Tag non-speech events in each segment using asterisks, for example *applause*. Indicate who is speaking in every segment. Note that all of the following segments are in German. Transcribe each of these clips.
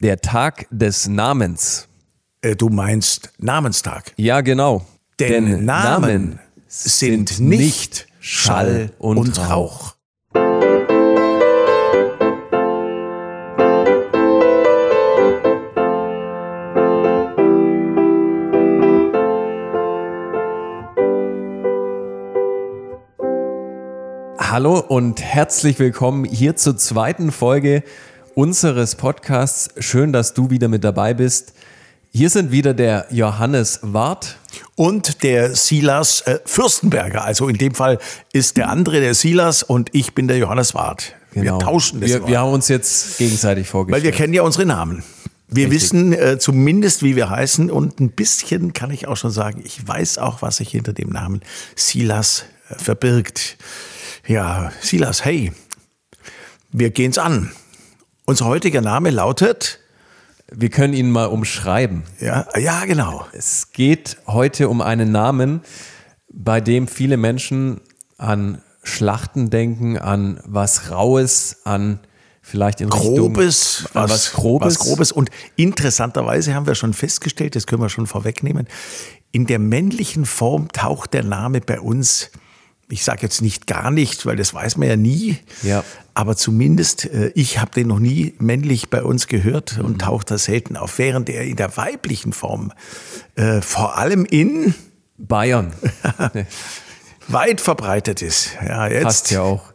Speaker 1: Der Tag des Namens.
Speaker 2: Äh, du meinst Namenstag.
Speaker 1: Ja, genau.
Speaker 2: Denn, Namen sind nicht Schall und Rauch.
Speaker 1: Hallo und herzlich willkommen hier zur zweiten Folge unseres Podcasts. Schön, dass du wieder mit dabei bist. Hier sind wieder der Johannes Wart.
Speaker 2: Und der Silas äh, Fürstenberger. Also in dem Fall ist der andere der Silas und ich bin der Johannes Wart.
Speaker 1: Genau.
Speaker 2: Wir tauschen das
Speaker 1: Wir, wir haben uns jetzt gegenseitig
Speaker 2: Weil
Speaker 1: vorgestellt.
Speaker 2: wir kennen ja unsere Namen. Wir
Speaker 1: Richtig.
Speaker 2: wissen äh, zumindest, wie wir heißen und ein bisschen kann ich auch schon sagen, ich weiß auch, was sich hinter dem Namen Silas äh, verbirgt. Ja, Silas, hey, wir gehen's an. Unser heutiger Name lautet,
Speaker 1: wir können ihn mal umschreiben.
Speaker 2: ja, ja, genau.
Speaker 1: Es geht heute um einen Namen, bei dem viele Menschen an Schlachten denken, an was Raues, an vielleicht in Richtung
Speaker 2: Grobes,
Speaker 1: an was, Grobes.
Speaker 2: was Grobes. Und interessanterweise haben wir schon festgestellt, das können wir schon vorwegnehmen, in der männlichen Form taucht der Name bei uns, ich sage jetzt nicht gar nicht, weil das weiß man ja nie,
Speaker 1: Ja.
Speaker 2: aber zumindest, äh, ich habe den noch nie männlich bei uns gehört
Speaker 1: Mhm.
Speaker 2: und taucht da selten auf, während er in der weiblichen Form äh, vor allem in
Speaker 1: Bayern. *laughs*
Speaker 2: weit verbreitet ist. Ja, jetzt
Speaker 1: Passt ja auch.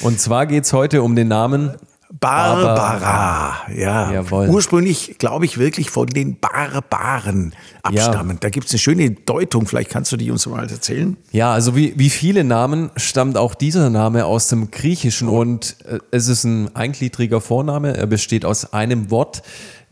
Speaker 1: Und zwar geht es heute um den Namen
Speaker 2: Barbara, ja.
Speaker 1: Jawohl.
Speaker 2: Ursprünglich, glaube ich, wirklich von den Barbaren abstammen. Da gibt es eine schöne Deutung, vielleicht kannst du die uns mal erzählen.
Speaker 1: Ja, also wie, wie viele Namen stammt auch dieser Name aus dem Griechischen und äh, es ist ein eingliedriger Vorname. Er besteht aus einem Wort,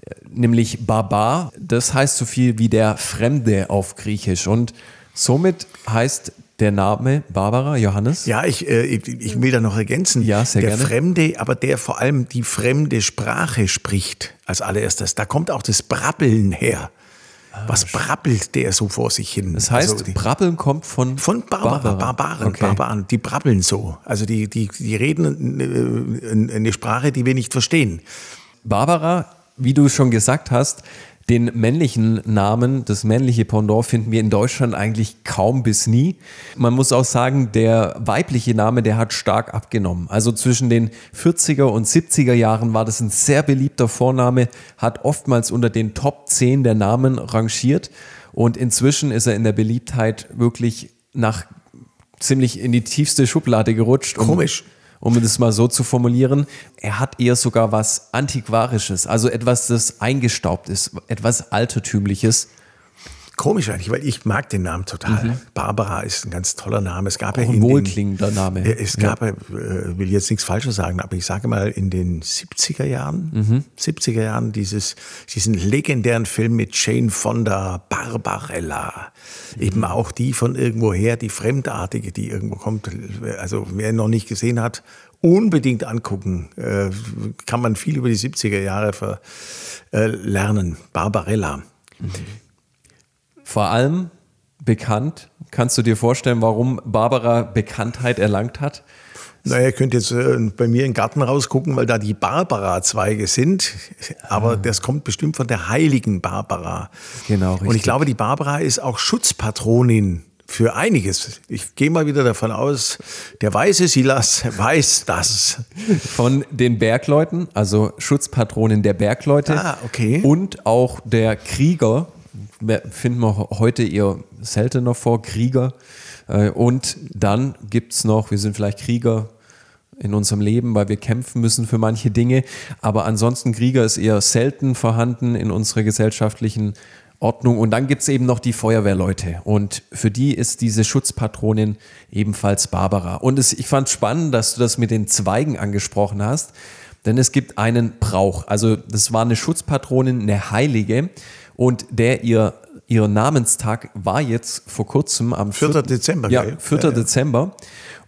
Speaker 1: äh, nämlich Barbar. Das heißt so viel wie der Fremde auf Griechisch und somit heißt der Name Barbara Johannes.
Speaker 2: Ja, ich, äh, ich, ich will da noch ergänzen.
Speaker 1: Ja, sehr
Speaker 2: der
Speaker 1: gerne.
Speaker 2: Fremde, aber der vor allem die fremde Sprache spricht als allererstes. Da kommt auch das Brabbeln her. Was brabbelt der so vor sich hin?
Speaker 1: Ah, Das heißt,
Speaker 2: Also die-
Speaker 1: Brabbeln kommt von,
Speaker 2: Von Barbara, Barbaren,
Speaker 1: Okay.
Speaker 2: Barbaren, die brabbeln so. Also die, die, die reden äh, eine Sprache, die wir nicht verstehen.
Speaker 1: Barbara, wie du schon gesagt hast, den männlichen Namen, das männliche Pendant finden wir in Deutschland eigentlich kaum bis nie. Man muss auch sagen, der weibliche Name, der hat stark abgenommen. Also zwischen den 40er und 70er Jahren war das ein sehr beliebter Vorname, hat oftmals unter den Top 10 der Namen rangiert und inzwischen ist er in der Beliebtheit wirklich nach ziemlich in die tiefste Schublade gerutscht.
Speaker 2: Komisch.
Speaker 1: Um das mal so zu formulieren, er hat eher sogar was Antiquarisches, also etwas, das eingestaubt ist, etwas Altertümliches.
Speaker 2: Komisch eigentlich, weil ich mag den Namen total. Barbara ist ein ganz toller Name. Es gab
Speaker 1: Mhm. Auch
Speaker 2: ja
Speaker 1: ein wohlklingender Name.
Speaker 2: Es gab, ja. will jetzt nichts Falsches sagen, aber ich sage mal, in den 70er Jahren,
Speaker 1: Mhm.
Speaker 2: 70er Jahren dieses, diesen legendären Film mit Jane Fonda, Barbarella.
Speaker 1: Mhm.
Speaker 2: Eben auch die von irgendwoher, die Fremdartige, die irgendwo kommt. Also wer ihn noch nicht gesehen hat, unbedingt angucken. Äh, kann man viel über die 70er Jahre ver, äh, lernen. Barbarella.
Speaker 1: Vor allem bekannt, kannst du dir vorstellen, warum Barbara Bekanntheit erlangt hat?
Speaker 2: Naja, ihr könnt jetzt äh, bei mir im Garten rausgucken, weil da die Barbara-Zweige sind. Aber das kommt bestimmt von der heiligen Barbara.
Speaker 1: Genau,
Speaker 2: Und ich
Speaker 1: richtig.
Speaker 2: glaube, die Barbara ist auch Schutzpatronin für einiges. Ich gehe mal wieder davon aus, der weiße Silas *laughs* weiß das.
Speaker 1: Von den Bergleuten, also Schutzpatronin der Bergleute.
Speaker 2: Ah, okay.
Speaker 1: Und auch der Krieger, finden wir heute eher seltener vor, Krieger. Äh, Und dann gibt es noch, wir sind vielleicht Krieger in unserem Leben, weil wir kämpfen müssen für manche Dinge. Aber ansonsten Krieger ist eher selten vorhanden in unserer gesellschaftlichen Ordnung. Und dann gibt es eben noch die Feuerwehrleute. Und für die ist diese Schutzpatronin ebenfalls Barbara. Und es, ich fand spannend, dass du das mit den Zweigen angesprochen hast. Denn es gibt einen Brauch. Also das war eine Schutzpatronin, eine Heilige. Und der ihr, ihr Namenstag war jetzt vor kurzem am
Speaker 2: 4. Dezember,
Speaker 1: Ja,
Speaker 2: gell?
Speaker 1: 4.
Speaker 2: Ja, ja.
Speaker 1: Dezember.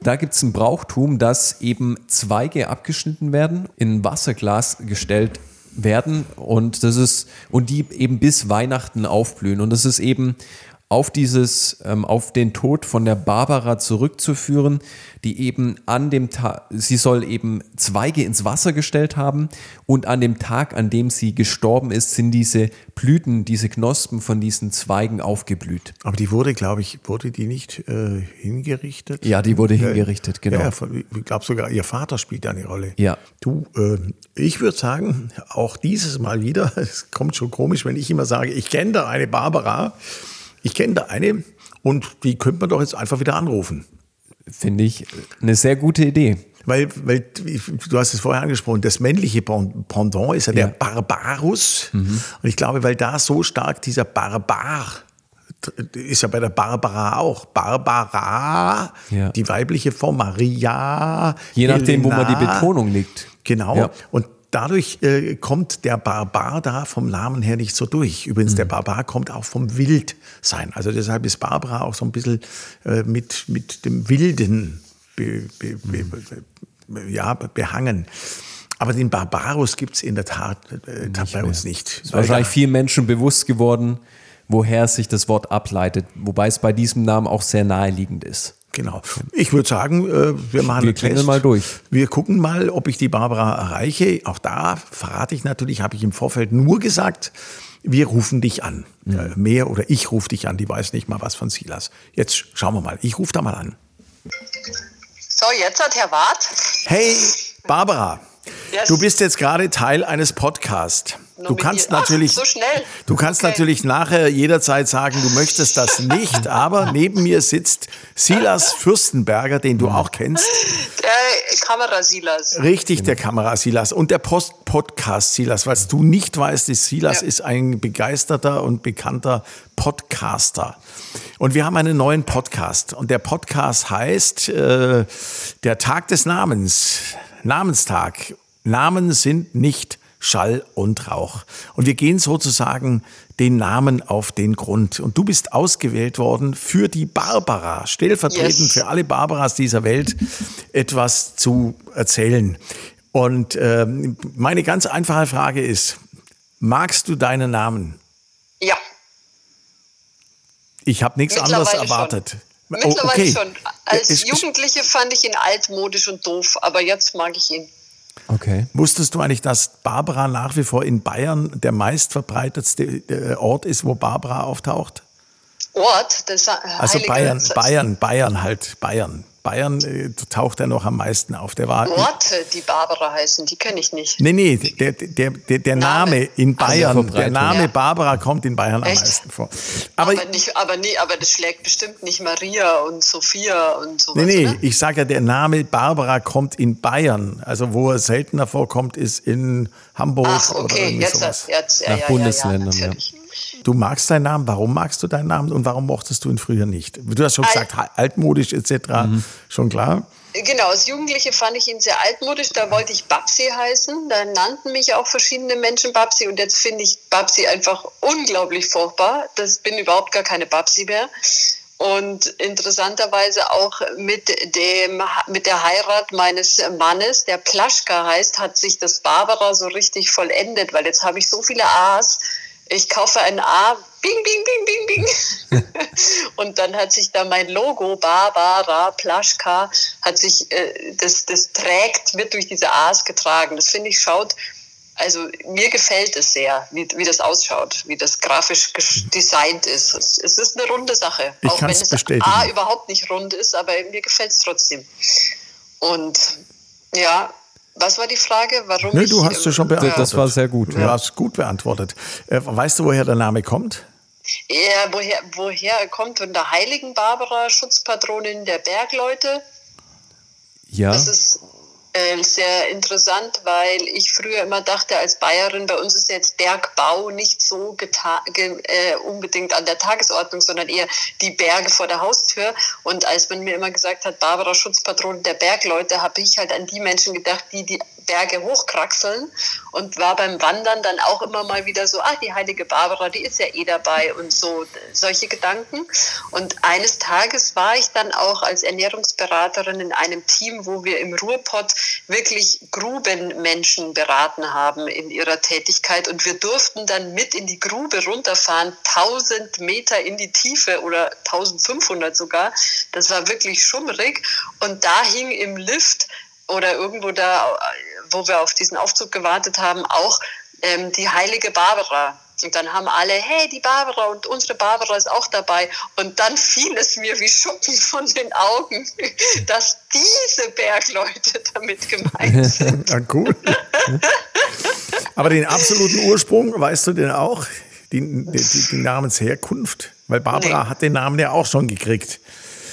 Speaker 1: Da gibt es ein Brauchtum, dass eben Zweige abgeschnitten werden, in ein Wasserglas gestellt werden und das ist und die eben bis Weihnachten aufblühen und das ist eben auf dieses, ähm, auf den Tod von der Barbara zurückzuführen, die eben an dem Tag, sie soll eben Zweige ins Wasser gestellt haben und an dem Tag, an dem sie gestorben ist, sind diese Blüten, diese Knospen von diesen Zweigen aufgeblüht.
Speaker 2: Aber die wurde, glaube ich, wurde die nicht äh, hingerichtet?
Speaker 1: Ja, die wurde hingerichtet, genau.
Speaker 2: Ja, ich glaube sogar, ihr Vater spielt da eine Rolle.
Speaker 1: Ja.
Speaker 2: Du, äh, ich würde sagen, auch dieses Mal wieder, *laughs* es kommt schon komisch, wenn ich immer sage, ich kenne da eine Barbara, ich kenne da eine und die könnte man doch jetzt einfach wieder anrufen.
Speaker 1: Finde ich eine sehr gute Idee.
Speaker 2: Weil, weil du hast es vorher angesprochen, das männliche Pendant ist ja, ja. der Barbarus. Mhm. Und ich glaube, weil da so stark dieser Barbar ist ja bei der Barbara auch. Barbara, ja. die weibliche Form, Maria.
Speaker 1: Je nachdem, Helena. wo man die Betonung liegt.
Speaker 2: Genau. Ja. Und dadurch äh, kommt der Barbar da vom Namen her nicht so durch. Übrigens, mhm. der Barbar kommt auch vom Wildsein. Also deshalb ist Barbara auch so ein bisschen äh, mit, mit dem Wilden be, be, be, mhm. ja, behangen. Aber den Barbarus gibt es in der Tat äh, bei mehr. uns nicht.
Speaker 1: Ist wahrscheinlich vielen Menschen bewusst geworden, woher sich das Wort ableitet, wobei es bei diesem Namen auch sehr naheliegend ist.
Speaker 2: Genau. Ich würde sagen, äh, wir machen
Speaker 1: wir einen Test. mal durch.
Speaker 2: Wir gucken mal, ob ich die Barbara erreiche. Auch da verrate ich natürlich, habe ich im Vorfeld nur gesagt, wir rufen dich an. Mhm. Mehr oder ich rufe dich an. Die weiß nicht mal was von Silas. Jetzt schauen wir mal. Ich rufe da mal an.
Speaker 3: So, jetzt hat Herr Wart.
Speaker 2: Hey, Barbara. Yes. Du bist jetzt gerade Teil eines Podcasts. Du kannst natürlich,
Speaker 3: Ach, so
Speaker 2: du kannst okay. natürlich nachher jederzeit sagen, du möchtest das nicht, *laughs* aber neben mir sitzt Silas Fürstenberger, den du auch kennst.
Speaker 3: Der Kamera-Silas.
Speaker 2: Richtig, der Kamera-Silas und der Post-Podcast-Silas. Was du nicht weißt, ist, Silas ja. ist ein begeisterter und bekannter Podcaster. Und wir haben einen neuen Podcast und der Podcast heißt äh, Der Tag des Namens. Namenstag. Namen sind nicht Schall und Rauch. Und wir gehen sozusagen den Namen auf den Grund. Und du bist ausgewählt worden für die Barbara, stellvertretend yes. für alle Barbaras dieser Welt, etwas zu erzählen. Und äh, meine ganz einfache Frage ist, magst du deinen Namen?
Speaker 3: Ja.
Speaker 2: Ich habe nichts anderes erwartet.
Speaker 3: Schon. Mittlerweile oh, okay. schon. Als Jugendliche fand ich ihn altmodisch und doof, aber jetzt mag ich ihn.
Speaker 2: Okay. Wusstest du eigentlich, dass Barbara nach wie vor in Bayern der meistverbreitetste äh, Ort ist, wo Barbara auftaucht?
Speaker 3: Ort?
Speaker 2: Das also Bayern, Bayern, Bayern halt, Bayern. Bayern äh, taucht er noch am meisten auf. Der war,
Speaker 3: Orte, die Barbara heißen, die kenne ich nicht.
Speaker 2: Nee, nee, der, der, der, der Name. Name in Bayern, also der Name ja. Barbara kommt in Bayern Echt? am meisten vor.
Speaker 3: Aber, aber, nicht, aber, nee, aber das schlägt bestimmt nicht Maria und Sophia und so.
Speaker 2: Nee, nee, oder? ich sage ja, der Name Barbara kommt in Bayern. Also wo er seltener vorkommt, ist in Hamburg Ach, okay, oder jetzt, sowas.
Speaker 1: jetzt, ja, Nach ja, Bundesländern, ja.
Speaker 2: Du magst deinen Namen. Warum magst du deinen Namen und warum mochtest du ihn früher nicht? Du hast schon gesagt, altmodisch etc. Mhm. Schon klar?
Speaker 3: Genau, als Jugendliche fand ich ihn sehr altmodisch. Da wollte ich Babsi heißen. Da nannten mich auch verschiedene Menschen Babsi. Und jetzt finde ich Babsi einfach unglaublich furchtbar. Das bin überhaupt gar keine Babsi mehr. Und interessanterweise auch mit, dem, mit der Heirat meines Mannes, der Plaschka heißt, hat sich das Barbara so richtig vollendet, weil jetzt habe ich so viele A's ich kaufe ein A, bing, bing, bing, bing, bing. *laughs* und dann hat sich da mein Logo, Barbara Plaschka, hat sich, äh, das, das trägt, wird durch diese A's getragen. Das finde ich schaut, also mir gefällt es sehr, wie, wie das ausschaut, wie das grafisch designt ist. Es, es ist eine runde Sache.
Speaker 2: Ich auch wenn es bestätigen.
Speaker 3: A überhaupt nicht rund ist, aber mir gefällt es trotzdem. Und ja, was war die Frage? Warum
Speaker 2: nee, du hast es schon beantwortet.
Speaker 1: Das war sehr gut.
Speaker 2: Du ja. hast gut beantwortet. Äh, weißt du, woher der Name kommt?
Speaker 3: Ja, woher, woher er kommt? Von der Heiligen Barbara, Schutzpatronin der Bergleute.
Speaker 1: Ja.
Speaker 3: Das ist äh, sehr interessant, weil ich früher immer dachte, als Bayerin, bei uns ist jetzt Bergbau nicht so äh, unbedingt an der Tagesordnung, sondern eher die Berge vor der Haustür. Und als man mir immer gesagt hat, Barbara Schutzpatron der Bergleute, habe ich halt an die Menschen gedacht, die die Berge hochkraxeln. Und war beim Wandern dann auch immer mal wieder so, ah, die heilige Barbara, die ist ja eh dabei und so solche Gedanken. Und eines Tages war ich dann auch als Ernährungsberaterin in einem Team, wo wir im Ruhrpott wirklich Grubenmenschen beraten haben in ihrer Tätigkeit und wir durften dann mit in die Grube runterfahren, 1000 Meter in die Tiefe oder 1500 sogar. Das war wirklich schummrig und da hing im Lift oder irgendwo da, wo wir auf diesen Aufzug gewartet haben, auch ähm, die heilige Barbara. Und dann haben alle, hey, die Barbara und unsere Barbara ist auch dabei. Und dann fiel es mir wie Schuppen von den Augen, *laughs* dass diese Bergleute damit gemeint *laughs* sind.
Speaker 2: ja, cool. Aber den absoluten Ursprung, weißt du denn auch? Die, die, die Namensherkunft? Weil Barbara nee. hat den Namen ja auch schon gekriegt.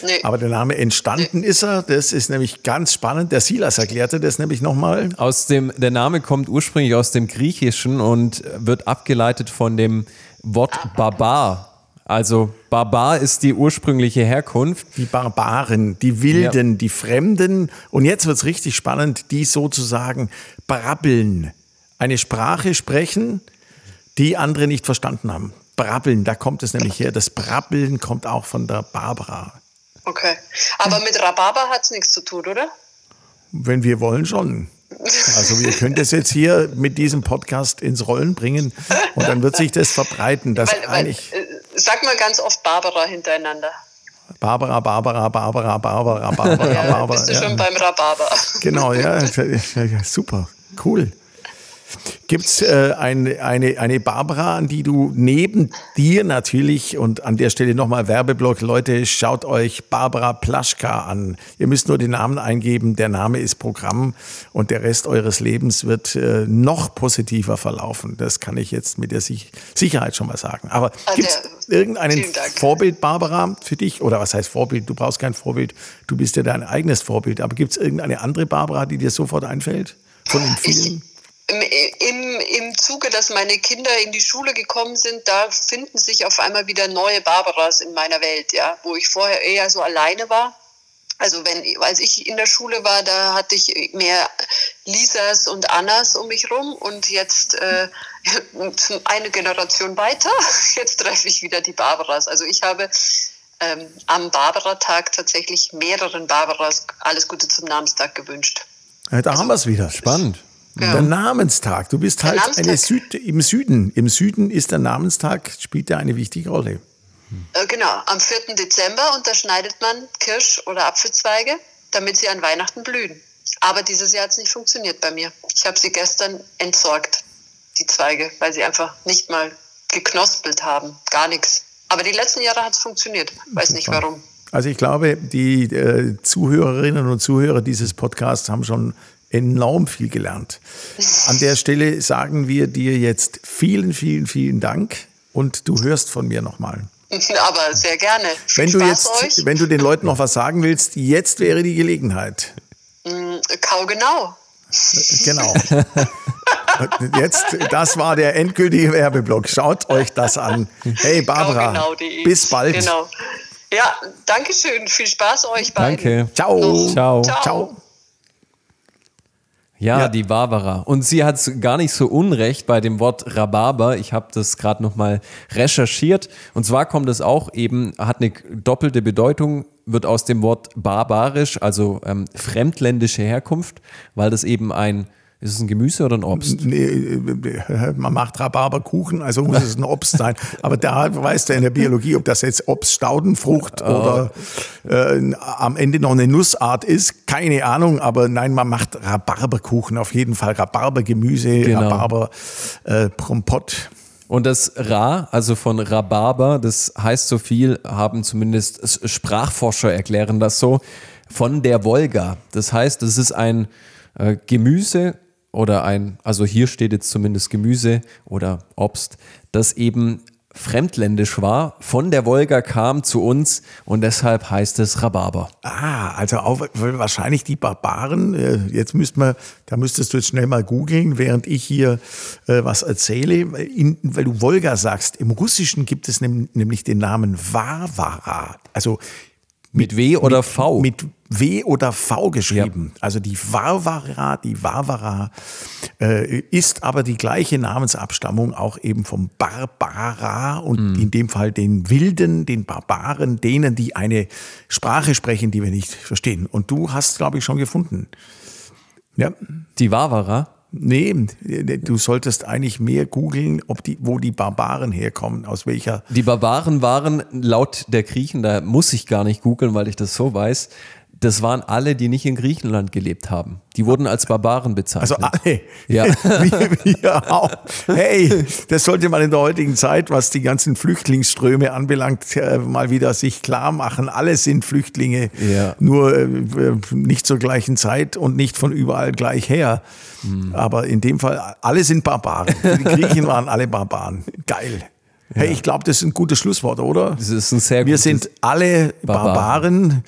Speaker 2: Nee. Aber der Name entstanden nee. ist er, das ist nämlich ganz spannend. Der Silas erklärte das nämlich nochmal.
Speaker 1: Aus dem, der Name kommt ursprünglich aus dem Griechischen und wird abgeleitet von dem Wort Barbar. Also Barbar ist die ursprüngliche Herkunft.
Speaker 2: Die Barbaren, die Wilden, ja. die Fremden. Und jetzt wird es richtig spannend, die sozusagen brabbeln. Eine Sprache sprechen, die andere nicht verstanden haben. Brabbeln, da kommt es nämlich her. Das Brabbeln kommt auch von der Barbara.
Speaker 3: Okay. Aber mit Rhabarber hat es nichts zu tun, oder?
Speaker 2: Wenn wir wollen, schon. Also wir können das jetzt hier mit diesem Podcast ins Rollen bringen und dann wird sich das verbreiten. Dass weil, weil, eigentlich äh,
Speaker 3: sag mal ganz oft Barbara hintereinander.
Speaker 2: Barbara, Barbara, Barbara, Barbara, Barbara, ja, Barbara.
Speaker 3: Bist du ja. schon beim Rhabarber.
Speaker 2: Genau, ja, *laughs* super, cool. Gibt es äh, ein, eine, eine Barbara, an die du neben dir natürlich und an der Stelle nochmal Werbeblock, Leute, schaut euch Barbara Plaschka an. Ihr müsst nur den Namen eingeben, der Name ist Programm und der Rest eures Lebens wird äh, noch positiver verlaufen. Das kann ich jetzt mit der Sich Sicherheit schon mal sagen. Aber also, gibt es irgendeinen Vorbild, Barbara, für dich? Oder was heißt Vorbild? Du brauchst kein Vorbild, du bist ja dein eigenes Vorbild. Aber gibt es irgendeine andere Barbara, die dir sofort einfällt? Von den vielen?
Speaker 3: Ich im, im Zuge, dass meine Kinder in die Schule gekommen sind, da finden sich auf einmal wieder neue Barbaras in meiner Welt, ja, wo ich vorher eher so alleine war. Also wenn, als ich in der Schule war, da hatte ich mehr Lisas und Annas um mich rum und jetzt äh, *laughs* eine Generation weiter, *laughs* jetzt treffe ich wieder die Barbaras. Also ich habe ähm, am Barbara-Tag tatsächlich mehreren Barbaras alles Gute zum Namenstag gewünscht.
Speaker 2: Ja, da also, haben wir es wieder. Spannend. Ja. Der Namenstag. Du bist halt eine Süd im Süden. Im Süden ist der Namenstag, spielt ja eine wichtige Rolle.
Speaker 3: Äh, genau, am 4. Dezember unterschneidet man Kirsch- oder Apfelzweige, damit sie an Weihnachten blühen. Aber dieses Jahr hat es nicht funktioniert bei mir. Ich habe sie gestern entsorgt, die Zweige, weil sie einfach nicht mal geknospelt haben. Gar nichts. Aber die letzten Jahre hat es funktioniert. Weiß nicht warum.
Speaker 2: Also ich glaube, die äh, Zuhörerinnen und Zuhörer dieses Podcasts haben schon enorm viel gelernt. An der Stelle sagen wir dir jetzt vielen, vielen, vielen Dank und du hörst von mir nochmal. *laughs*
Speaker 3: Aber sehr gerne.
Speaker 2: Wenn du jetzt, euch. wenn du den Leuten noch was sagen willst, jetzt wäre die Gelegenheit.
Speaker 3: Mm, kau genau.
Speaker 2: Genau. *laughs* Jetzt, das war der endgültige Werbeblock. Schaut euch das an. Hey Barbara, genau bis bald. Genau.
Speaker 3: Ja, danke schön. Viel Spaß euch beiden.
Speaker 1: Danke.
Speaker 2: Ciao.
Speaker 1: Ciao.
Speaker 2: Ciao. Ciao.
Speaker 1: Ja, ja, die Barbara. Und sie hat gar nicht so unrecht bei dem Wort Rhabarber. Ich habe das gerade nochmal recherchiert. Und zwar kommt es auch eben, hat eine doppelte Bedeutung, wird aus dem Wort barbarisch, also ähm, fremdländische Herkunft, weil das eben ein ist es ein Gemüse oder ein Obst?
Speaker 2: Nee, äh, man macht Rhabarberkuchen, also muss es ein Obst sein. *laughs* Aber da weißt du in der Biologie, ob das jetzt Obst, Staudenfrucht oh. oder äh, am Ende noch eine Nussart ist, keine Ahnung. Aber nein, man macht Rhabarberkuchen auf jeden Fall. Rhabarbergemüse, genau. Rhabarber äh, Prompott.
Speaker 1: Und das Ra, also von Rhabarber, das heißt so viel, haben zumindest Sprachforscher erklären das so, von der Wolga. Das heißt, es ist ein äh, Gemüse, oder ein, also hier steht jetzt zumindest Gemüse oder Obst, das eben fremdländisch war, von der Wolga kam zu uns und deshalb heißt es Rhabarber.
Speaker 2: Ah, also auch wahrscheinlich die Barbaren. Äh, jetzt müsst man, da müsstest du jetzt schnell mal googeln, während ich hier äh, was erzähle, In, weil du Wolga sagst. Im Russischen gibt es nämlich den Namen Varvara. Also
Speaker 1: Mit W oder V?
Speaker 2: Mit W oder V geschrieben. Ja. Also die Varvara, die Varvara äh, ist aber die gleiche Namensabstammung auch eben vom Barbara und mhm. in dem Fall den Wilden, den Barbaren, denen, die eine Sprache sprechen, die wir nicht verstehen. Und du hast, glaube ich, schon gefunden.
Speaker 1: Ja. Die Varvara?
Speaker 2: Nee, du solltest eigentlich mehr googeln, die, wo die Barbaren herkommen, aus welcher.
Speaker 1: Die Barbaren waren laut der Griechen, da muss ich gar nicht googeln, weil ich das so weiß, das waren alle, die nicht in Griechenland gelebt haben. Die wurden als Barbaren bezeichnet.
Speaker 2: Also alle. Ja. *laughs* wir auch. Hey, das sollte man in der heutigen Zeit, was die ganzen Flüchtlingsströme anbelangt, äh, mal wieder sich klar machen. Alle sind Flüchtlinge, ja. nur äh, nicht zur gleichen Zeit und nicht von überall gleich her. Mhm. Aber in dem Fall, alle sind Barbaren. Die Griechen waren alle Barbaren. Geil. Hey, ich glaube, das ist ein gutes Schlusswort, oder?
Speaker 1: Das ist ein sehr
Speaker 2: Wir sind alle Barbaren. Barbaren.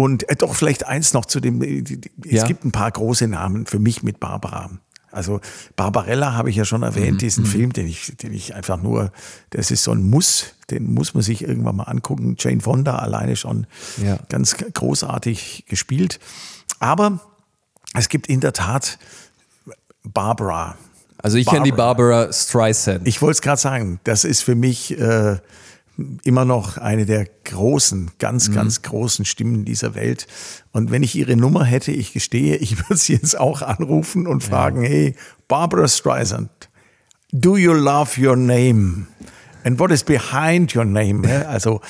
Speaker 2: Und äh, doch vielleicht eins noch zu dem, äh, es ja. gibt ein paar große Namen für mich mit Barbara. Also Barbarella habe ich ja schon erwähnt, mhm. diesen mhm. Film, den ich, den ich einfach nur, das ist so ein Muss, den muss man sich irgendwann mal angucken. Jane Fonda alleine schon ja. ganz großartig gespielt. Aber es gibt in der Tat Barbara.
Speaker 1: Also ich kenne die Barbara Streisand.
Speaker 2: Ich wollte es gerade sagen, das ist für mich äh, immer noch eine der großen, ganz, mhm. ganz großen Stimmen dieser Welt. Und wenn ich ihre Nummer hätte, ich gestehe, ich *laughs* würde sie jetzt auch anrufen und fragen, ja. hey, Barbara Streisand, do you love your name? And what is behind your name? Also,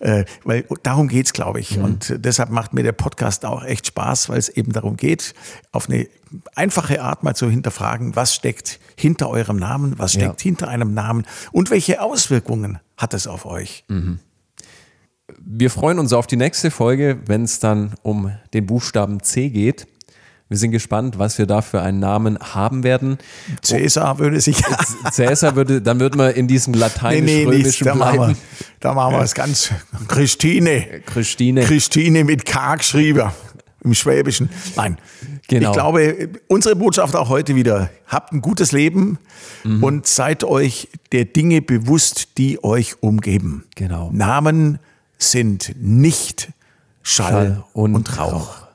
Speaker 2: äh, weil darum geht's, glaube ich. Mhm. Und deshalb macht mir der Podcast auch echt Spaß, weil es eben darum geht, auf eine einfache Art mal zu hinterfragen, was steckt hinter eurem Namen, was steckt ja. hinter einem Namen und welche Auswirkungen hat es auf euch? Mhm.
Speaker 1: Wir freuen uns auf die nächste Folge, wenn es dann um den Buchstaben C geht. Wir sind gespannt, was wir da für einen Namen haben werden.
Speaker 2: Cäsar würde sich.
Speaker 1: Cäsar würde, dann würden wir in diesem lateinisch-römischen nee, nee, bleiben.
Speaker 2: Machen wir, da machen wir es ganz. Christine.
Speaker 1: Christine.
Speaker 2: Christine mit K geschrieben. Im Schwäbischen. Nein. Genau. Ich glaube, unsere Botschaft auch heute wieder. Habt ein gutes Leben mhm. und seid euch der Dinge bewusst, die euch umgeben.
Speaker 1: Genau.
Speaker 2: Namen sind nicht Schall, Schall und, und Rauch. Rauch.